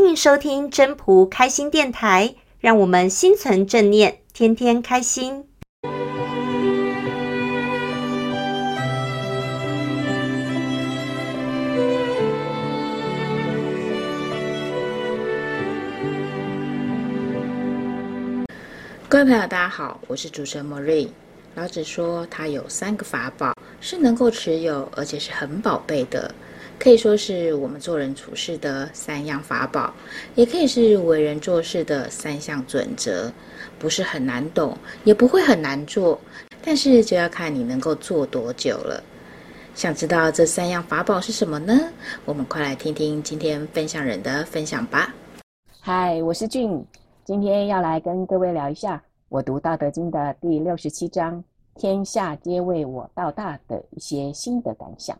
欢迎收听真仆开心电台，让我们心存正念，天天开心。各位朋友，大家好，我是主持人莫瑞。老子说，他有三个法宝是能够持有，而且是很宝贝的，可以说是我们做人处事的三样法宝，也可以是为人做事的三项准则。不是很难懂，也不会很难做，但是就要看你能够做多久了。想知道这三样法宝是什么呢？我们快来听听今天分享人的分享吧。嗨，我是俊。今天要来跟各位聊一下我读《道德经》的第六十七章“天下皆为我道大”的一些心得感想。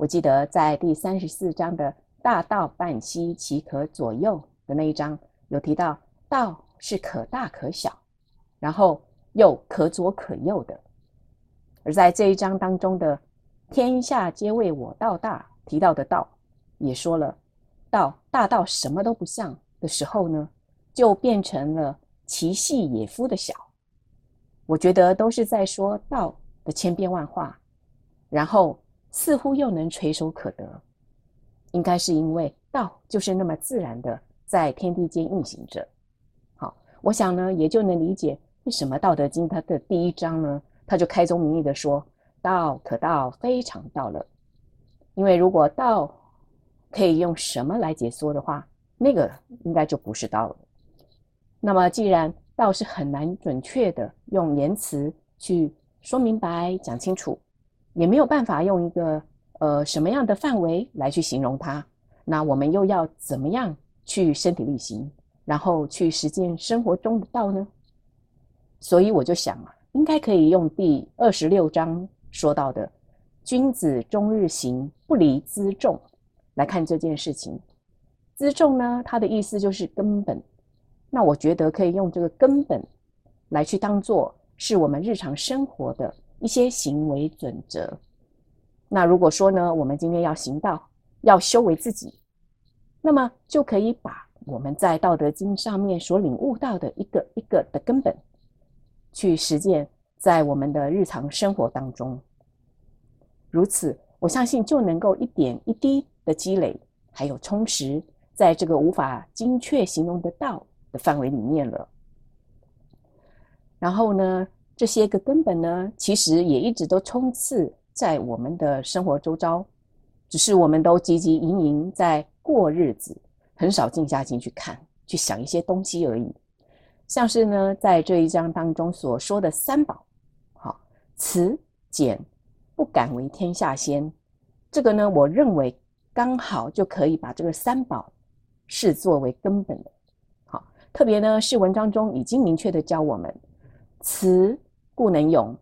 我记得在第三十四章的“大道半兮，其可左右”的那一章有提到，道是可大可小，然后又可左可右的。而在这一章当中的“天下皆为我道大”提到的道，也说了道大到什么都不像的时候呢，就变成了其细也夫的小，我觉得都是在说道的千变万化，然后似乎又能垂手可得，应该是因为道就是那么自然的在天地间运行着。好，我想呢，也就能理解为什么《道德经》它的第一章呢，它就开宗明义的说“道可道，非常道了”，因为如果道可以用什么来解说的话，那个应该就不是道了。那么，既然道是很难准确的用言辞去说明白、讲清楚，也没有办法用一个呃什么样的范围来去形容它，那我们又要怎么样去身体力行，然后去实践生活中的道呢？所以我就想啊，应该可以用第二十六章说到的“君子终日行，不离辎重”来看这件事情。辎重呢，它的意思就是根本。那我觉得可以用这个根本来去当做是我们日常生活的一些行为准则。那如果说呢，我们今天要行道，要修为自己，那么就可以把我们在《道德经》上面所领悟到的一个一个的根本，去实践在我们的日常生活当中。如此，我相信就能够一点一滴的积累，还有充实，在这个无法精确形容的道的范围里面了，然后呢，这些个根本呢，其实也一直都充斥在我们的生活周遭，只是我们都汲汲营营在过日子，很少静下心去看、去想一些东西而已。像是呢，在这一章当中所说的三宝，好，慈、俭、不敢为天下先，这个呢，我认为刚好就可以把这个三宝视作为根本的。好特别呢，是文章中已经明确的教我们：慈故能勇，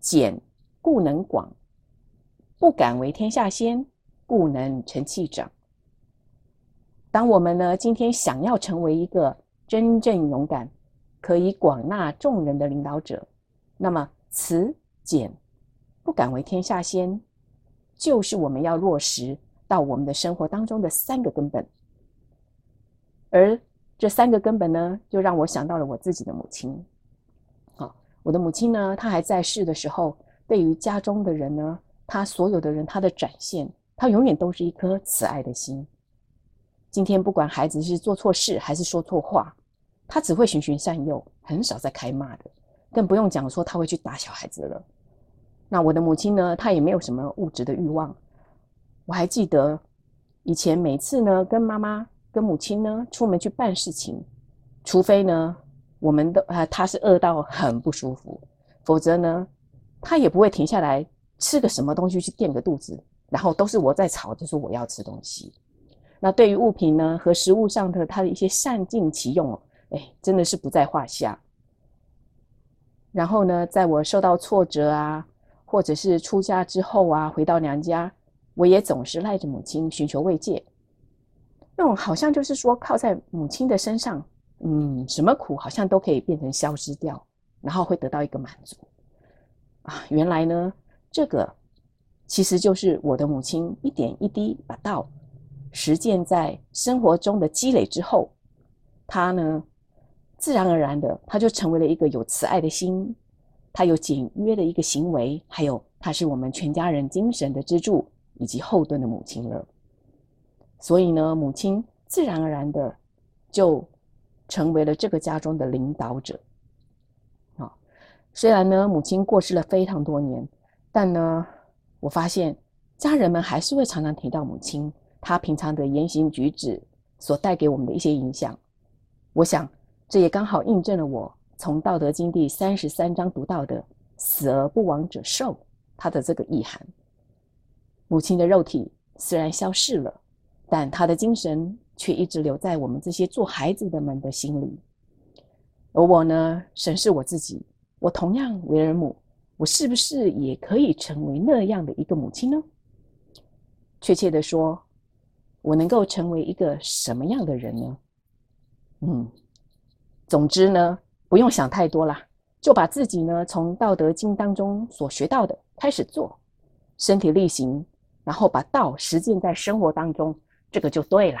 俭故能广，不敢为天下先，故能成器长。当我们呢，今天想要成为一个真正勇敢、可以广纳众人的领导者，那么慈俭不敢为天下先，就是我们要落实到我们的生活当中的三个根本，而。这三个根本呢，就让我想到了我自己的母亲。我的母亲呢，她还在世的时候，对于家中的人呢，她所有的人，她的展现，她永远都是一颗慈爱的心。今天不管孩子是做错事还是说错话，她只会循循善诱，很少再开骂的，更不用讲说她会去打小孩子了。那我的母亲呢，她也没有什么物质的欲望。我还记得以前每次呢，跟妈妈。跟母亲呢，出门去办事情，除非呢，我们的啊，他是饿到很不舒服，否则呢，他也不会停下来吃个什么东西去垫个肚子，然后都是我在吵着说我要吃东西。那对于物品呢和食物上的他的一些善尽其用哦，哎，真的是不在话下。然后呢，在我受到挫折啊，或者是出家之后啊，回到娘家，我也总是赖着母亲寻求慰藉。那种好像就是说靠在母亲的身上，嗯，什么苦好像都可以变成消失掉，然后会得到一个满足啊！原来呢，这个其实就是我的母亲一点一滴把道实践在生活中的积累之后，他呢，自然而然的，他就成为了一个有慈爱的心，他有简约的一个行为，还有他是我们全家人精神的支柱以及后盾的母亲了。所以呢，母亲自然而然的就成为了这个家中的领导者。啊，虽然呢，母亲过世了非常多年，但呢，我发现家人们还是会常常提到母亲，她平常的言行举止所带给我们的一些影响。我想。这也刚好印证了我从《道德经》第三十三章读到的“死而不亡者寿”它的这个意涵。母亲的肉体虽然消逝了，但她的精神却一直留在我们这些做孩子的们的心里。而我呢，审视我自己，我同样为人母，我是不是也可以成为那样的一个母亲呢？确切的说，我能够成为一个什么样的人呢？嗯。总之呢，不用想太多啦，就把自己呢从《道德经》当中所学到的开始做，身体力行，然后把道实践在生活当中，这个就对啦。